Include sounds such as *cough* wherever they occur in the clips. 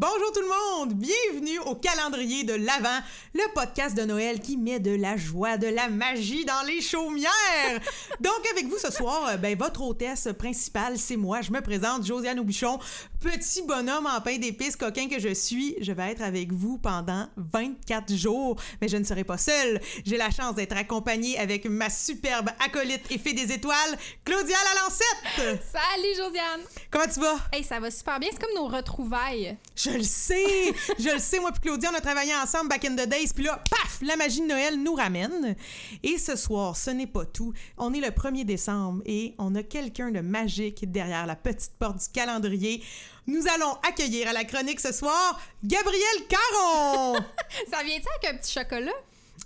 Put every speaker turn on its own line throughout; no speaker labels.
Bonjour tout le monde, bienvenue au calendrier de l'Avent, le podcast de Noël qui met de la joie, de la magie dans les chaumières. *laughs* Donc avec vous ce soir, euh, ben votre hôtesse principale, c'est moi. Je me présente, Josiane Aubuchon, petit bonhomme en pain d'épices coquin que je suis. Je vais être avec vous pendant 24 jours, mais je ne serai pas seule. J'ai la chance d'être accompagnée avec ma superbe acolyte et fée des étoiles, Claudia Lalancette.
Salut Josiane.
Comment tu vas?
Hey, ça va super bien, c'est comme nos retrouvailles.
Je le sais! Je le sais, moi puis Claudia, on a travaillé ensemble back in the days, puis là, paf! La magie de Noël nous ramène. Et ce soir, ce n'est pas tout. On est le 1er décembre et on a quelqu'un de magique derrière la petite porte du calendrier. Nous allons accueillir à la chronique ce soir Gabriel Caron! *laughs*
Ça vient-tu avec un petit chocolat?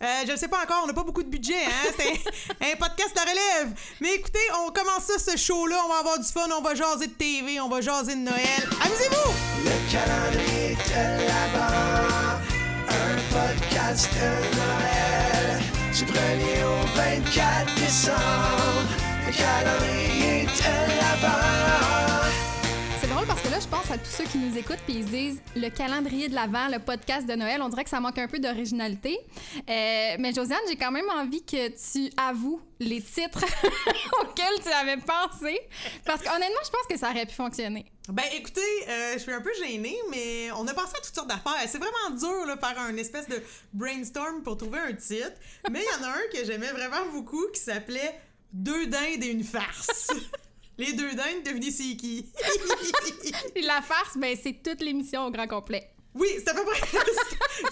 Euh, je ne sais pas encore, on n'a pas beaucoup de budget, hein? C'est un, *laughs* un podcast de relève. Mais écoutez, on commence ça, ce show-là, on va avoir du fun, on va jaser de TV, on va jaser de Noël. Amusez-vous!
Le calendrier de l'Avent, un podcast de Noël. Du 1er au 24 décembre, le calendrier de l'Avent.
À tous ceux qui nous écoutent puis ils se disent le calendrier de l'Avent, le podcast de Noël. On dirait que ça manque un peu d'originalité. Euh, mais Josiane, j'ai quand même envie que tu avoues les titres *laughs* auxquels tu avais pensé. Parce qu'honnêtement, je pense que ça aurait pu fonctionner.
Ben écoutez, euh, je suis un peu gênée, mais on a pensé à toutes sortes d'affaires. C'est vraiment dur là, faire un espèce de brainstorm pour trouver un titre. Mais il y en a un que j'aimais vraiment beaucoup qui s'appelait Deux dindes et une farce. *laughs* Les deux dindes, devinez c'est qui? *laughs*
Puis la farce, ben, c'est toute l'émission au grand complet.
oui, c'est à peu près *laughs*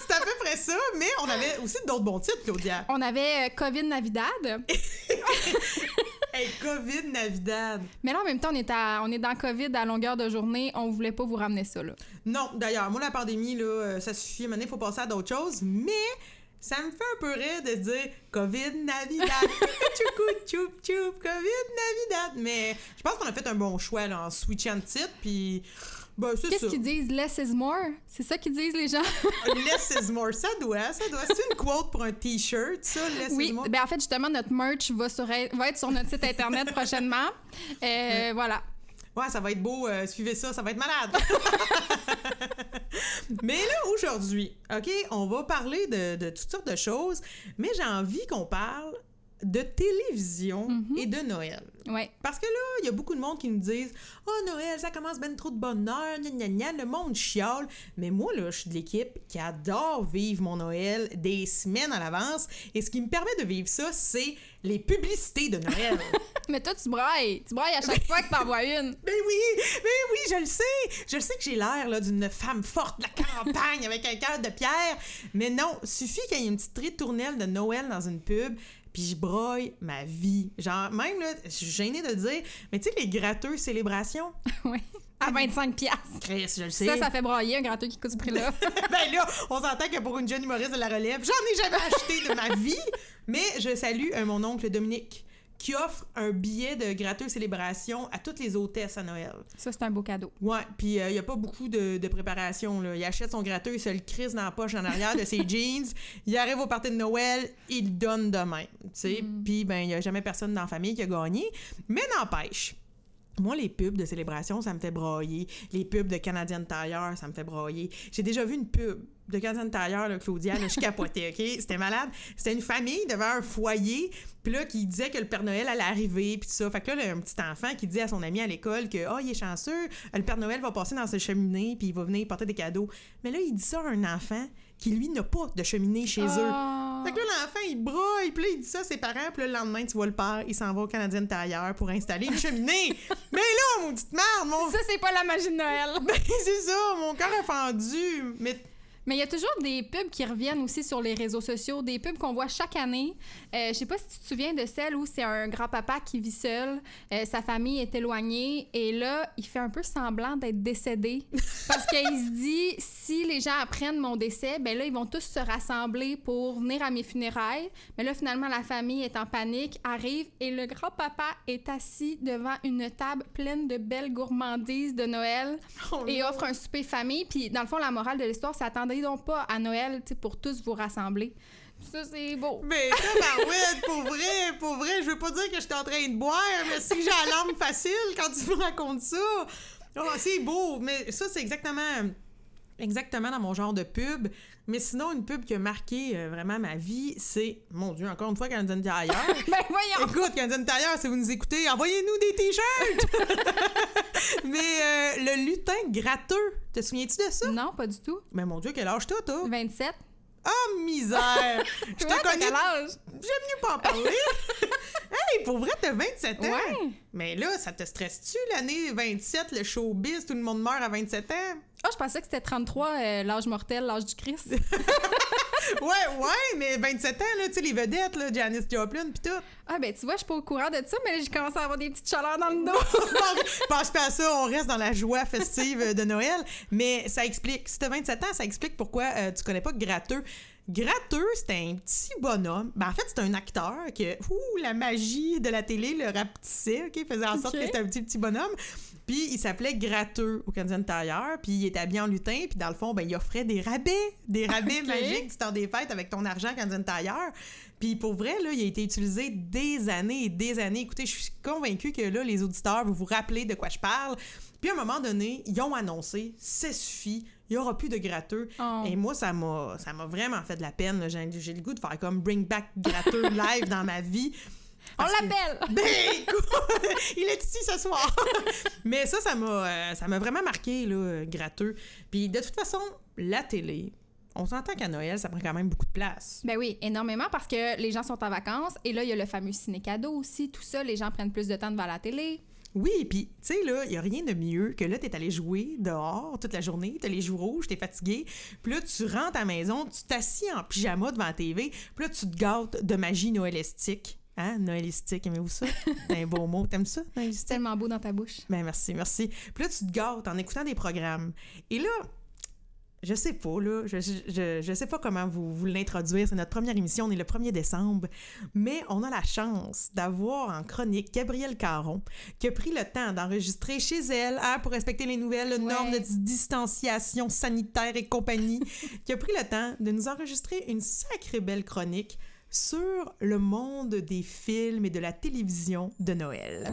c'est à peu près ça, mais on avait aussi d'autres bons titres, Claudia.
On avait euh, COVID Navidad. *laughs*
Hey, COVID Navidad.
Mais là, en même temps, on est, à- on est dans COVID à longueur de journée. On voulait pas vous ramener ça, là.
Non, d'ailleurs, moi, la pandémie, là, euh, ça suffit. Maintenant, il faut passer à d'autres choses, mais ça me fait un peu rire de dire COVID Navidad. *laughs* Tchoukou, tchoup, tchoup, COVID Navidad. Mais je pense qu'on a fait un bon choix là, en switchant de titre, puis. Ben, c'est.
Qu'est-ce qu'ils disent? Less is more? C'est ça qu'ils disent, les gens?
Less is more. Ça doit, ça doit. C'est une quote pour un t-shirt, ça, less
oui,
is more?
ben en fait, justement, notre merch va, sur, va être sur notre site internet prochainement. Euh, Voilà.
Ouais, ça va être beau. euh, suivez ça, ça va être malade. *laughs* mais là, aujourd'hui, OK, on va parler de, de toutes sortes de choses, mais j'ai envie qu'on parle de télévision et de Noël.
Ouais.
Parce que là, il y a beaucoup de monde qui nous disent « Oh, Noël, ça commence ben trop de bonheur, gna gna gna, le monde chiale. » Mais moi, là, je suis de l'équipe qui adore vivre mon Noël des semaines à l'avance. Et ce qui me permet de vivre ça, c'est les publicités de Noël. *laughs*
Mais toi, tu brailles. Tu brailles à chaque fois que t'en vois une. *laughs*
Ben oui, ben oui, je le sais. Je le sais que j'ai l'air d'une femme forte de la campagne avec un cœur de pierre. Mais non, suffit qu'il y ait une petite ritournelle de Noël dans une pub, puis je broille ma vie. Genre, même là, je suis gênée de le dire, mais tu sais, les gratteux célébrations? *laughs*
oui. À 25 piastres.
Chris, je le sais.
Ça, ça fait brailler un gratteux qui coûte ce prix-là. *laughs*
ben là, on s'entend que pour une jeune humoriste de la relève, j'en ai jamais acheté de ma vie. Mais je salue euh, mon oncle Dominique qui offre un billet de gratteux célébration à toutes les hôtesses à Noël.
ça, c'est un beau cadeau.
Ouais, puis il n'y a pas beaucoup de, de préparation. Là. Il achète son gratteux, il se le crisse dans la poche en arrière de ses *laughs* jeans. Il arrive au party de Noël, il le donne de même. tu sais. Puis ben, il n'y a jamais personne dans la famille qui a gagné. Mais n'empêche. Moi, les pubs de célébration, ça me fait brailler. Les pubs de Canadian Tire, ça me fait brailler. J'ai déjà vu une pub de Canadian Tire, là, Claudia, là, je capotais, OK? *laughs* C'était malade. C'était une famille devant un foyer, puis là, qui disait que le Père Noël allait arriver, puis tout ça. Fait que là, il y a un petit enfant qui dit à son ami à l'école que, ah, il est chanceux, le Père Noël va passer dans sa cheminée, puis il va venir porter des cadeaux. Mais là, il dit ça à un enfant qui, lui, n'a pas de cheminée chez eux.
Oh.
Fait que là, l'enfant, il braille, puis là, il dit ça à ses parents, puis là, le lendemain, tu vois le père, il s'en va au Canadien Tire pour installer une cheminée. *laughs* Mais là, mon petite merde, mon...
Ça, c'est pas la magie de Noël. *laughs*
Ben, c'est ça, mon cœur est fendu. Mais
Mais il y a toujours des pubs qui reviennent aussi sur les réseaux sociaux, des pubs qu'on voit chaque année. Euh, je sais pas si tu te souviens de celle où c'est un grand-papa qui vit seul, euh, sa famille est éloignée, et là, il fait un peu semblant d'être décédé. *laughs* Parce qu'il se dit, si les gens apprennent mon décès, ben là, ils vont tous se rassembler pour venir à mes funérailles. Mais là, finalement, la famille est en panique, arrive, et le grand-papa est assis devant une table pleine de belles gourmandises de Noël
Oh
et offre un souper famille. Puis, dans le fond, la morale de l'histoire, c'est donc pas à Noël pour tous vous rassembler. Ça, c'est beau.
Mais *laughs* tabarouette, pour vrai, pour vrai, je veux pas dire que je suis en train de boire, mais si j'ai la lampe facile quand tu me racontes ça. Oh, c'est beau, mais ça, c'est exactement exactement dans mon genre de pub. Mais sinon, une pub qui a marqué euh, vraiment ma vie, c'est, mon Dieu, encore une fois, Canadian Tire. *laughs*
Ben voyons!
Écoute, Canadian Tire, si vous nous écoutez, envoyez-nous des t-shirts! *laughs* Mais euh, le lutin gratteux, te souviens-tu de ça?
Non, pas du tout.
Mais mon Dieu, quel âge t'as, toi?
27.
Oh, misère! *laughs* Je te connais.
quel âge?
J'aime mieux pas en parler. hey, pour vrai, t'as 27 ans.
Ouais.
Mais là, ça te stresse-tu l'année 27, le showbiz, tout le monde meurt à 27 ans?
Ah, je pensais que c'était 33, euh, l'âge mortel, l'âge du Christ. *laughs*
Ouais, ouais, mais 27 ans, là, tu sais, les vedettes, là, Janis Joplin, pis tout.
Ah, ben tu vois, je suis pas au courant de ça, mais j'ai commencé à avoir des petites chaleurs dans le *laughs* dos.
Pense pas à ça, on reste dans la joie festive de Noël. Mais ça explique, si t'as 27 ans, ça explique pourquoi euh, tu connais pas Gratteux. Gratteux, c'était un petit bonhomme. Ben, en fait, c'est un acteur que, ouh, la magie de la télé le rapetissait, OK? Faisait en sorte
Ok.
que c'était un petit, petit bonhomme. Puis il s'appelait Gratteux au Canadian Tire, puis il était habillé en lutin, puis dans le fond, ben, il offrait des rabais, des *laughs* rabais magiques du temps des fêtes avec ton argent Canadian Tire. Puis pour vrai, là, il a été utilisé des années et des années. Écoutez, je suis convaincue que là, les auditeurs, vous vous rappelez de quoi je parle. Puis à un moment donné, ils ont annoncé, ça suffit, il n'y aura plus de gratteux.
Oh.
Et moi, ça m'a, ça m'a vraiment fait de la peine. J'ai, j'ai le goût de faire comme Bring Back Gratteux *laughs* live dans ma vie.
On
que-
l'appelle! *laughs*
ben, écoute, il est ici ce soir. *laughs* Mais ça, ça m'a, euh, ça m'a vraiment marqué, là, gratteux. Puis de toute façon, la télé, on s'entend qu'à Noël, ça prend quand même beaucoup de place.
Ben oui, énormément parce que les gens sont en vacances et là, il y a le fameux ciné-cadeau aussi. Tout ça, les gens prennent plus de temps devant la télé.
Oui, puis tu sais, là, il n'y a rien de mieux que là, t'es allé jouer dehors toute la journée, t'as les joues rouges, t'es fatigué, puis là, tu rentres à la maison, tu t'assis en pyjama devant la TV, puis là, tu te gâtes de magie noëlistique. Hein, noëlistique, aimez-vous ça? C'est *laughs* un beau mot, t'aimes ça,
C'est
noëlistique?
tellement beau dans ta bouche.
Ben merci, merci. Puis là, tu te gâtes en écoutant des programmes. Et là, je sais pas, là, je, je, je sais pas comment vous, vous l'introduire. C'est notre première émission, on est le 1er décembre. Mais on a la chance d'avoir en chronique Gabrielle Caron, qui a pris le temps d'enregistrer chez elle, hein, pour respecter les nouvelles
Ouais.
normes de distanciation sanitaire et compagnie, *laughs* qui a pris le temps de nous enregistrer une sacrée belle chronique sur le monde des films et de la télévision de Noël.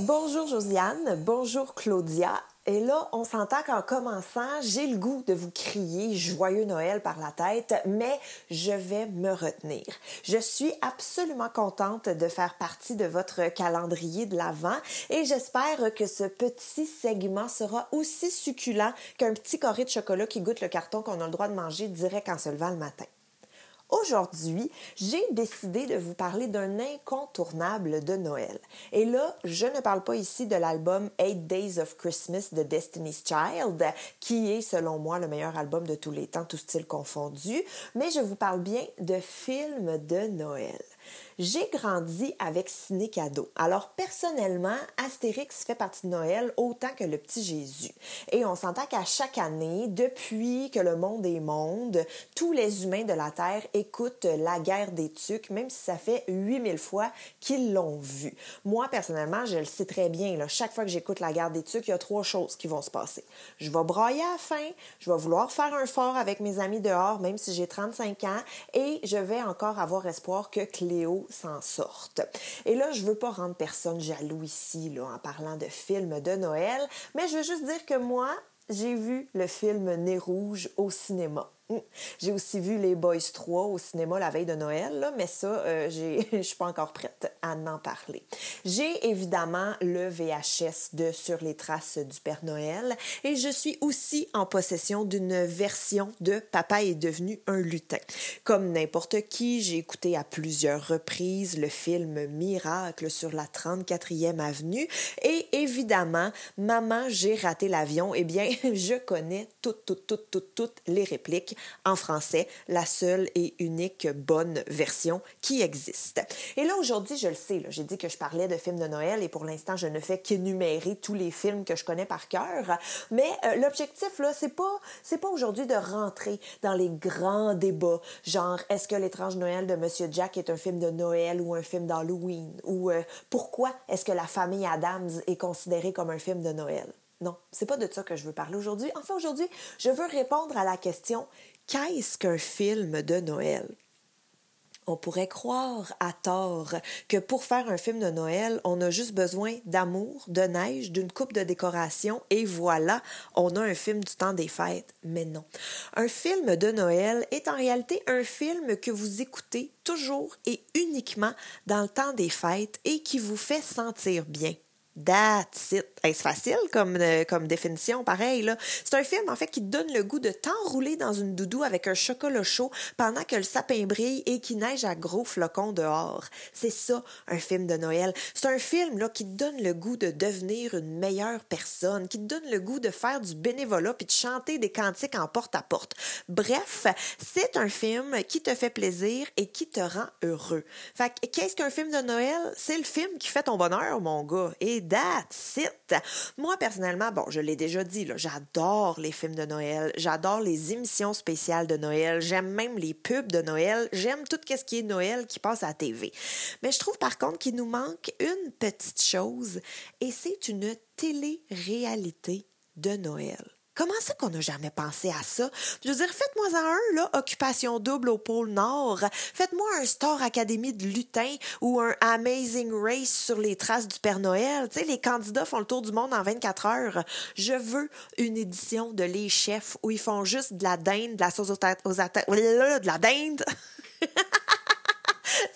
Bonjour Josiane, bonjour Claudia. Et là, on s'entend qu'en commençant, j'ai le goût de vous crier Joyeux Noël par la tête, mais je vais me retenir. Je suis absolument contente de faire partie de votre calendrier de l'Avent et j'espère que ce petit segment sera aussi succulent qu'un petit carré de chocolat qui goûte le carton qu'on a le droit de manger direct en se levant le matin. Aujourd'hui, j'ai décidé de vous parler d'un incontournable de Noël. Et là, je ne parle pas ici de l'album Eight Days of Christmas de Destiny's Child, qui est, selon moi, le meilleur album de tous les temps, tout style confondu, mais je vous parle bien de films de Noël. J'ai grandi avec Ciné Cadeau. Alors personnellement, Astérix fait partie de Noël autant que le petit Jésus. Et on s'entend qu'à chaque année, depuis que le monde est monde, tous les humains de la Terre écoutent La guerre des tucs, même si ça fait 8000 fois qu'ils l'ont vu. Moi, personnellement, je le sais très bien. Chaque fois que j'écoute La guerre des tucs, il y a trois choses qui vont se passer. Je vais brailler à la fin, je vais vouloir faire un fort avec mes amis dehors, même si j'ai 35 ans, et je vais encore avoir espoir que Cléo s'en sorte. Et là, je veux pas rendre personne jaloux ici, là, en parlant de films de Noël, mais je veux juste dire que moi, j'ai vu le film Nez Rouge au cinéma. Hum. J'ai aussi vu Les Boys 3 au cinéma la veille de Noël, là, mais ça, euh, *laughs* je suis pas encore prête à en parler. J'ai évidemment le VHS de Sur les traces du Père Noël et je suis aussi en possession d'une version de Papa est devenu un lutin. Comme n'importe qui, j'ai écouté à plusieurs reprises le film Miracle sur la 34e avenue et évidemment, Maman, j'ai raté l'avion. Eh bien, *laughs* je connais toutes, toutes, toutes, toutes, toutes les répliques en français, la seule et unique bonne version qui existe. Et là, aujourd'hui, je le sais, j'ai dit que je parlais de films de Noël et pour l'instant, je ne fais qu'énumérer tous les films que je connais par cœur. Mais euh, l'objectif, là, c'est pas, pas aujourd'hui de rentrer dans les grands débats, genre, est-ce que l'étrange Noël de Monsieur Jack est un film de Noël ou un film d'Halloween? Ou euh, pourquoi est-ce que la famille Adams est considérée comme un film de Noël? Non, c'est pas de ça que je veux parler aujourd'hui. Enfin, aujourd'hui, je veux répondre à la question qu'est-ce qu'un film de Noël? On pourrait croire à tort que pour faire un film de Noël, on a juste besoin d'amour, de neige, d'une coupe de décoration et voilà, on a un film du temps des fêtes. Mais non. Un film de Noël est en réalité un film que vous écoutez toujours et uniquement dans le temps des fêtes et qui vous fait sentir bien. That's. Est-ce facile comme, euh, comme définition? Pareil, là. C'est un film, en fait, qui donne le goût de t'enrouler dans une doudou avec un chocolat chaud pendant que le sapin brille et qui neige à gros flocons dehors. C'est ça, un film de Noël. C'est un film, là, qui te donne le goût de devenir une meilleure personne, qui te donne le goût de faire du bénévolat puis de chanter des cantiques en porte-à-porte. Bref, c'est un film qui te fait plaisir et qui te rend heureux. Fait que, qu'est-ce qu'un film de Noël? C'est le film qui fait ton bonheur, mon gars. Moi, personnellement, bon, je l'ai déjà dit, j'adore les films de Noël, j'adore les émissions spéciales de Noël, j'aime même les pubs de Noël, j'aime tout ce qui est Noël qui passe à la TV. Mais je trouve par contre qu'il nous manque une petite chose, et c'est une télé-réalité de Noël. Comment ça qu'on n'a jamais pensé à ça? Je veux dire, faites-moi un, là, occupation double au pôle Nord. Faites-moi un Star Academy de lutin ou un Amazing Race sur les traces du Père Noël. Tu les candidats font le tour du monde en 24 heures. Je veux une édition de Les Chefs où ils font juste de la dinde, de la sauce aux, aux *laughs* de la dinde. *laughs*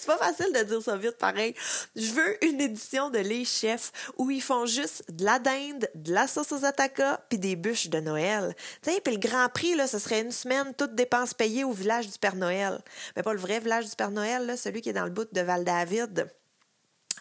C'est pas facile de dire ça vite pareil. Je veux une édition de Les Chefs où ils font juste de la dinde, de la sauce aux attaquas puis des bûches de Noël. Sais, puis le Grand Prix là, ce serait une semaine toutes dépenses payées au village du Père Noël. Mais pas le vrai village du Père Noël celui qui est dans le bout de Val-David.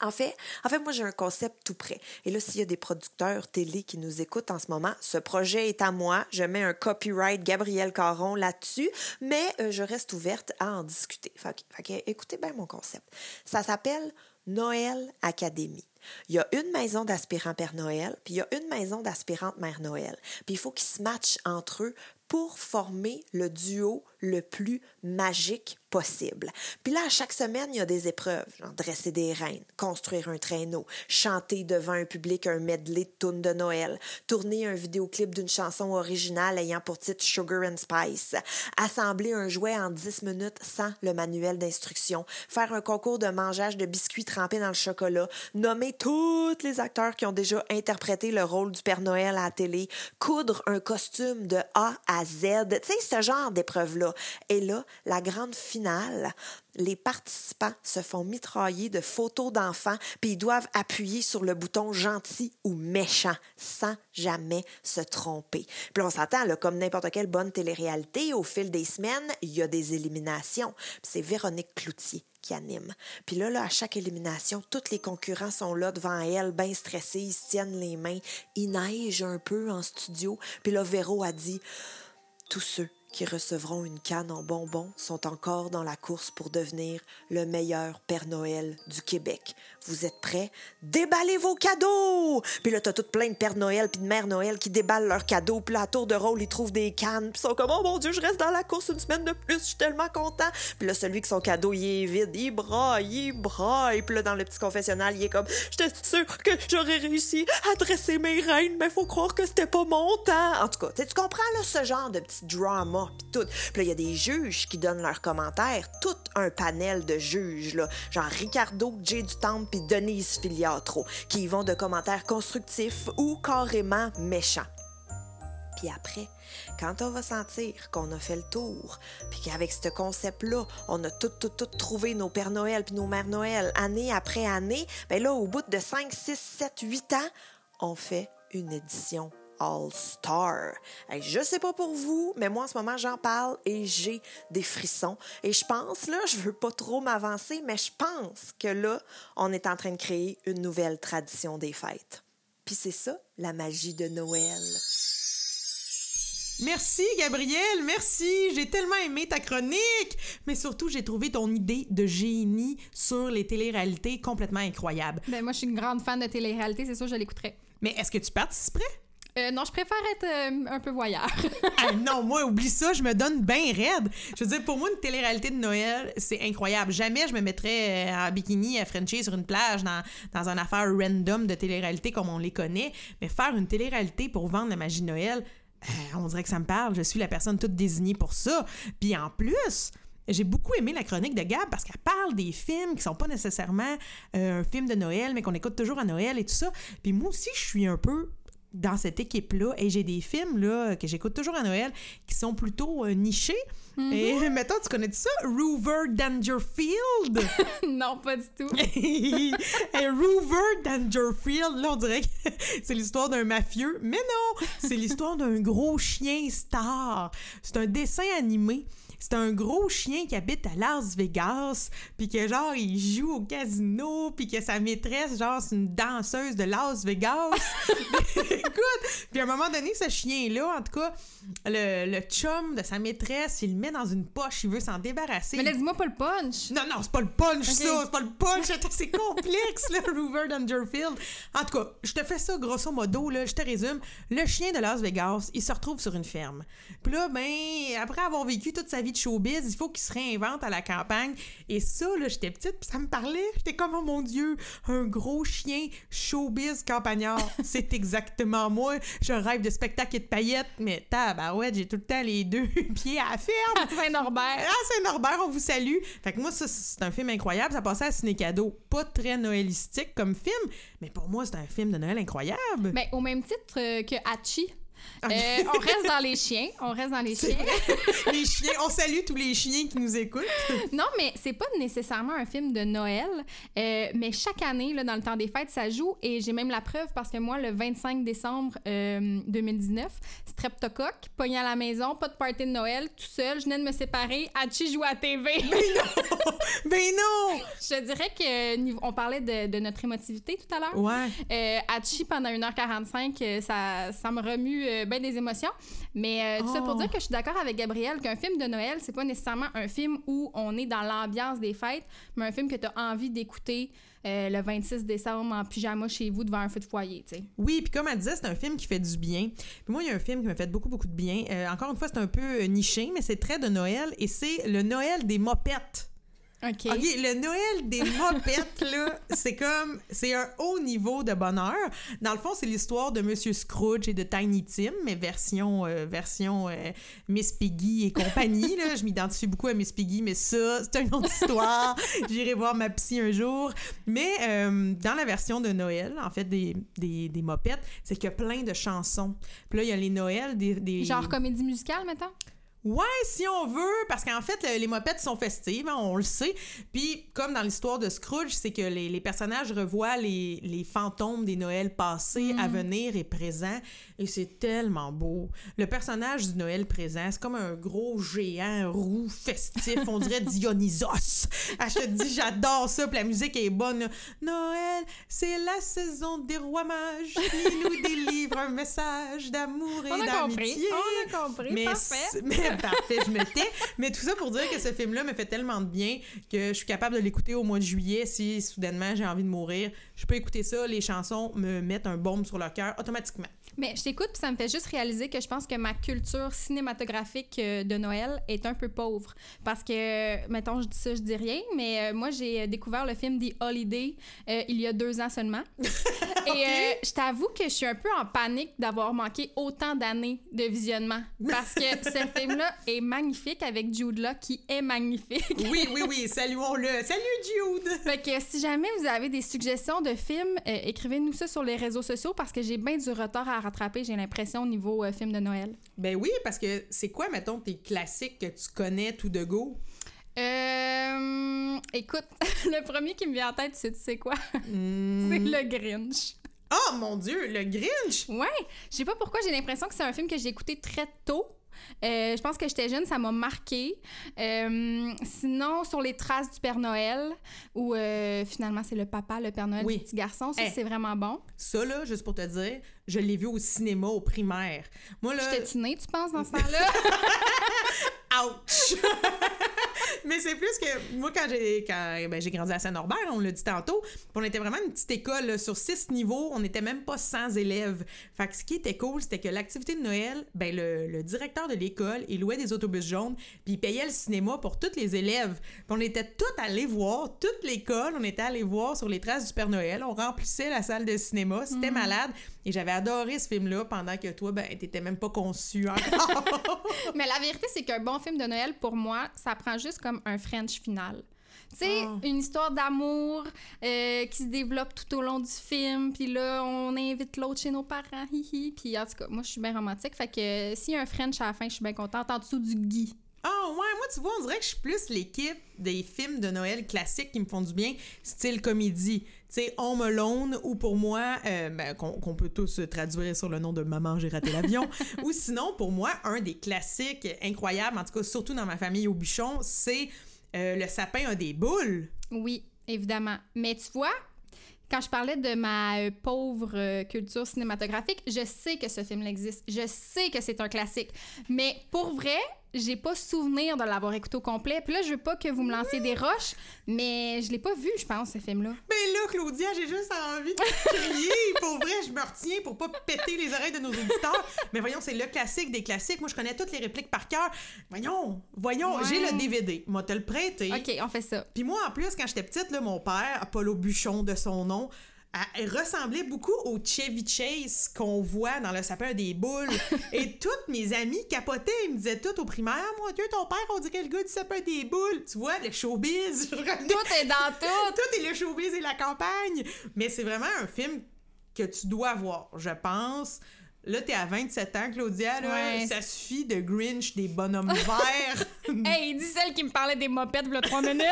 En fait, en fait, moi, j'ai un concept tout prêt. Et là, s'il y a des producteurs télé qui nous écoutent en ce moment, ce projet est à moi. Je mets un copyright Gabriel Caron là-dessus, mais euh, je reste ouverte à en discuter. Fait, fait écoutez bien mon concept. Ça s'appelle Noël Academy. Il y a une maison d'aspirants Père Noël, puis il y a une maison d'aspirantes Mère Noël. Puis il faut qu'ils se matchent entre eux pour former le duo le plus magique possible. Puis là, à chaque semaine, il y a des épreuves, genre dresser des reines, construire un traîneau, chanter devant un public un medley de tunes de Noël, tourner un vidéoclip d'une chanson originale ayant pour titre Sugar and Spice, assembler un jouet en 10 minutes sans le manuel d'instruction, faire un concours de mangeage de biscuits trempés dans le chocolat, nommer tous les acteurs qui ont déjà interprété le rôle du Père Noël à la télé, coudre un costume de A à Z. Tu sais, ce genre Et là, la grande finale, les participants se font mitrailler de photos d'enfants, puis ils doivent appuyer sur le bouton gentil ou méchant sans jamais se tromper. Puis on s'entend, comme n'importe quelle bonne télé-réalité, au fil des semaines, il y a des éliminations. C'est Véronique Cloutier qui anime. Puis là, à chaque élimination, tous les concurrents sont là devant elle, bien stressés, ils se tiennent les mains. Il neige un peu en studio. Puis là, Véro a dit, tous ceux qui recevront une canne en bonbons sont encore dans la course pour devenir le meilleur Père Noël du Québec. Vous êtes prêts? Déballez vos cadeaux! Puis là, t'as tout plein de Père Noël puis de Mère Noël qui déballent leurs cadeaux. Puis là, à tour de rôle, ils trouvent des cannes. Puis ils sont comme, oh mon Dieu, je reste dans la course une semaine de plus, je suis tellement content. Puis là, celui qui son cadeau, il est vide, il braille, il braille. Puis là, dans le petit confessionnal, il est comme, j'étais sûr que j'aurais réussi à dresser mes reines, mais faut croire que c'était pas mon temps. En tout cas, tu comprends là, ce genre de petit drama puis tout. Puis là, il y a des juges qui donnent leurs commentaires, tout un panel de juges, là, genre Ricardo, Jay du Temple puis Denise Filiatro, qui y vont de commentaires constructifs ou carrément méchants. Puis après, quand on va sentir qu'on a fait le tour, puis qu'avec ce concept-là, on a tout, tout, tout trouvé nos Pères Noël puis nos Mères Noël année après année, bien là, au bout de 5, 6, 7, 8 ans, on fait une édition All-Star. je sais pas pour vous, mais moi en ce moment j'en parle et j'ai des frissons. Et je pense, là, je veux pas trop m'avancer, mais je pense que là, on est en train de créer une nouvelle tradition des fêtes. Puis c'est ça, la magie de Noël.
Merci, Gabrielle, merci. J'ai tellement aimé ta chronique. Mais surtout, j'ai trouvé ton idée de génie sur les téléréalités complètement incroyable.
Ben, moi, je suis une grande fan de téléréalité, c'est sûr, je l'écouterai.
Mais est-ce que tu participerais?
Euh, non, je préfère être euh, un peu voyeur. *laughs*
non, moi, oublie ça, je me donne bien raide. Je veux dire, pour moi, une télé-réalité de Noël, c'est incroyable. Jamais je me mettrais euh, en bikini à Frenchie sur une plage dans, dans une affaire random de télé-réalité comme on les connaît. Mais faire une télé-réalité pour vendre la magie de Noël, on dirait que ça me parle. Je suis la personne toute désignée pour ça. Puis en plus, j'ai beaucoup aimé la chronique de Gab parce qu'elle parle des films qui sont pas nécessairement un film de Noël, mais qu'on écoute toujours à Noël et tout ça. Puis moi aussi, je suis un peu dans cette équipe-là et j'ai des films là, que j'écoute toujours à Noël qui sont plutôt euh, nichés. Et *laughs* mettons, tu connais ça? Rover Dangerfield? *laughs*
non, pas du tout. *laughs*
et Rover Dangerfield, là, on dirait que c'est l'histoire d'un mafieux. Mais non, c'est l'histoire d'un gros chien star. C'est un dessin animé. C'est un gros chien qui habite à Las Vegas, puis que genre il joue au casino, puis que sa maîtresse genre c'est une danseuse de Las Vegas. Écoute, puis à un moment donné ce chien là, en tout cas, le, le chum de sa maîtresse, il le met dans une poche, il veut s'en débarrasser.
Mais laisse-moi pas le punch.
Non, non, c'est pas le punch, ça. C'est pas le punch. C'est complexe, là, Rover Dangerfield. En tout cas, je te fais ça grosso modo, là. Je te résume. Le chien de Las Vegas, il se retrouve sur une ferme. Puis là, ben, après avoir vécu toute sa vie de showbiz, il faut qu'il se réinvente à la campagne. Et ça, là, j'étais petite, puis ça me parlait. J'étais comme, oh mon Dieu, un gros chien showbiz campagnard. c'est exactement *laughs* moi. Je rêve de spectacle et de paillettes, mais tabarouette, j'ai tout le temps les deux *laughs* pieds à la ferme.
À Saint-Norbert.
Ah, Saint-Norbert, on vous salue. Fait que moi, ça, c'est un film incroyable. Ça passait à Ciné Cadeau. Pas très noëlistique comme film, mais pour moi, c'est un film de Noël incroyable.
Mais au même titre euh, que Hachi. Euh, on reste dans les chiens. On reste dans les chiens.
les chiens, on salue tous les chiens qui nous écoutent. *laughs*
Non, mais c'est pas nécessairement un film de Noël. euh, mais chaque année, là, dans le temps des fêtes, ça joue. Et j'ai même la preuve parce que moi, le 25 décembre euh, 2019, streptocoque, pogné à la maison, pas de party de Noël, tout seul, je venais de me séparer, Hachi joue à TV.
ben *laughs* non!
je te dirais que on parlait de, de notre émotivité tout à l'heure.
Ouais.
Euh, Hachi, pendant 1h45, euh, ça, ça me remue euh, bien des émotions. Mais euh, tout ça pour
Oh.
dire que je suis d'accord avec Gabrielle qu'un film de Noël, c'est pas nécessairement un film où on est dans l'ambiance des fêtes, mais un film que tu as envie d'écouter euh, le 26 décembre en pyjama chez vous devant un feu de foyer, tu sais.
Oui, puis comme elle disait, c'est un film qui fait du bien. Puis moi, il y a un film qui m'a fait beaucoup, beaucoup de bien. Euh, encore une fois, c'est un peu euh, niché, mais c'est très de Noël et c'est le Noël des mopettes.
OK.
OK, le Noël des mopettes, là, c'est comme... C'est un haut niveau de bonheur. Dans le fond, c'est l'histoire de Monsieur Scrooge et de Tiny Tim, mais version, euh, version euh, Miss Piggy et compagnie, là. Je m'identifie beaucoup à Miss Piggy, mais ça, c'est une autre histoire. J'irai voir ma psy un jour. Mais euh, dans la version de Noël, en fait, des, des, des mopettes, c'est qu'il y a plein de chansons. Puis là, il y a les Noëls des... des...
Genre comédie musicale, mettons?
Ouais, si on veut, parce qu'en fait, le- les mopettes sont festives, hein, on le sait. Puis, comme dans l'histoire de Scrooge, c'est que les, les personnages revoient les, les fantômes des Noëls passés, à venir et présents. Et c'est tellement beau. Le personnage du Noël présent, c'est comme un gros géant roux, festif, on dirait *laughs* Dionysos. Ah, je te dis, j'adore ça, puis la musique est bonne. Noël, c'est la saison des rois mages qui nous *laughs* délivre un message d'amour et
On a
d'amitié.
compris. On a compris.
Mais
Parfait.
Mais parfait, je me tais. Mais tout ça pour dire que ce film-là me fait tellement de bien que je suis capable de l'écouter au mois de juillet si soudainement j'ai envie de mourir. Je peux écouter ça, les chansons me mettent un baume sur le cœur automatiquement.
Mais je t'écoute, puis ça me fait juste réaliser que je pense que ma culture cinématographique euh, de Noël est un peu pauvre. Parce que, mettons, je dis ça, je dis rien, mais euh, moi, j'ai euh, découvert le film The Holiday euh, il y a deux ans seulement. *laughs* Et euh, je t'avoue que je suis un peu en panique d'avoir manqué autant d'années de visionnement. Parce que *laughs* ce film-là est magnifique avec Jude Law, qui est magnifique.
Oui, oui, oui, saluons-le. Salut Jude!
Fait que si jamais vous avez des suggestions de films, euh, écrivez-nous ça sur les réseaux sociaux parce que j'ai bien du retard à rattraper, j'ai l'impression, au niveau euh, film de Noël.
Ben oui, parce que c'est quoi, mettons, tes classiques que tu connais tout de go?
Euh, écoute, *laughs* le premier qui me vient en tête, c'est tu sais quoi? *laughs*
Hmm.
c'est le Grinch.
Oh mon Dieu, le Grinch!
Ouais, je sais pas pourquoi, j'ai l'impression que c'est un film que j'ai écouté très tôt. Euh, je pense que j'étais jeune, ça m'a marqué. Euh, sinon, sur les traces du Père Noël, où euh, finalement c'est le papa, le Père Noël
Oui.
du petit garçon, ça
Eh.
c'est vraiment bon.
Ça, là, juste pour te dire, je l'ai vu au cinéma, au primaire. Moi, là...
J'étais-tu née, tu penses, dans ce *laughs* temps-là?
Ouch! Mais c'est plus que moi, quand j'ai quand, ben, j'ai grandi à Saint-Norbert, on l'a dit tantôt, on était vraiment une petite école là, sur six niveaux, on n'était même pas 100 élèves. Fait que ce qui était cool, c'était que l'activité de Noël, ben, le, le directeur de l'école, il louait des autobus jaunes, puis il payait le cinéma pour tous les élèves. Puis on était tous allés voir, toute l'école, on était allés voir sur les traces du Père Noël, on remplissait la salle de cinéma, c'était malade, et j'avais adoré ce film-là pendant que toi, ben, t'étais même pas conçu encore. *laughs*
Mais la vérité, c'est qu'un bon film de Noël, pour moi, ça prend juste comme comme un French final. Tu sais,
Ah.
une histoire d'amour euh, qui se développe tout au long du film, puis là, on invite l'autre chez nos parents, hihi. Puis en tout cas, moi, je suis bien romantique, fait que euh, s'il y a un French à la fin, je suis bien contente, en dessous du gui.
Ah ouais, moi tu vois, on dirait que je suis plus l'équipe des films de Noël classiques qui me font du bien, style comédie. Tu sais, Home Alone, ou pour moi, euh, ben, qu'on qu'on peut tous traduire sur le nom de Maman, j'ai raté l'avion. *laughs* ou sinon, pour moi, un des classiques incroyables, en tout cas surtout dans ma famille au bûchon, c'est euh, Le sapin a des boules.
Oui, évidemment. Mais tu vois, quand je parlais de ma euh, pauvre euh, culture cinématographique, je sais que ce film existe. Je sais que c'est un classique. Mais pour vrai, j'ai pas souvenir de l'avoir écouté au complet. Puis là, je veux pas que vous me lanciez des roches, mais je l'ai pas vu, je pense, ce film-là.
Mais là, Claudia, j'ai juste envie de crier. *laughs* pour vrai, je me retiens pour pas péter les oreilles de nos auditeurs. Mais voyons, c'est le classique des classiques. Moi, je connais toutes les répliques par cœur. Voyons, voyons,
Ouais.
j'ai le DVD. Moi, te le prêter.
OK, on fait ça.
Puis moi, en plus, quand j'étais petite, là, mon père, Apollo Buchon de son nom, elle ressemblait beaucoup au Chevy Chase qu'on voit dans le sapin des boules. *laughs* Et toutes mes amies capotaient. Ils me disaient tout au primaire, mon Dieu, ton père, on dirait le gars du sapin des boules. Tu vois, le showbiz.
Tout est dans *laughs* tout.
tout est le showbiz et la campagne. Mais c'est vraiment un film que tu dois voir, je pense. Là, t'es à 27 ans, Claudia. Là,
Ouais.
Ça suffit de Grinch des bonhommes *laughs* verts.
Hey, dis celle qui me parlait des mopettes il y a trois minutes. *laughs*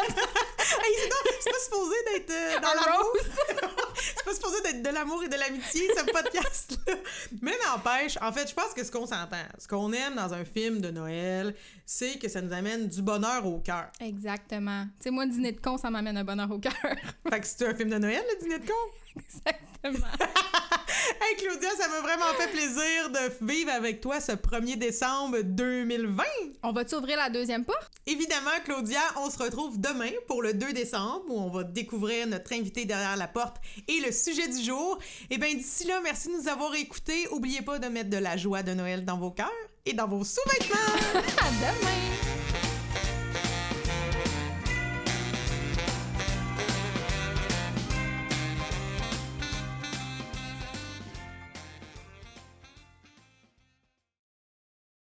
Hey, c'est donc- c'est pas supposé d'être euh, dans l'amour. *laughs* c'est pas supposé d'être de l'amour et de l'amitié, ce podcast-là. Mais n'empêche, en fait, je pense que ce qu'on s'entend, ce qu'on aime dans un film de Noël, c'est que ça nous amène du bonheur au cœur.
Exactement. Tu sais, moi, dîner de con, ça m'amène un bonheur au cœur.
Fait que c'est un film de Noël, le dîner de con?
Exactement. *laughs*
Hey Claudia, ça m'a vraiment fait plaisir de vivre avec toi ce 1er décembre 2020.
On va-tu ouvrir la deuxième porte?
Évidemment, Claudia, on se retrouve demain pour le 2 décembre où on va découvrir notre invité derrière la porte et le sujet du jour. Et bien d'ici là, merci de nous avoir écoutés. Oubliez pas de mettre de la joie de Noël dans vos cœurs et dans vos sous-vêtements. *laughs*
À demain!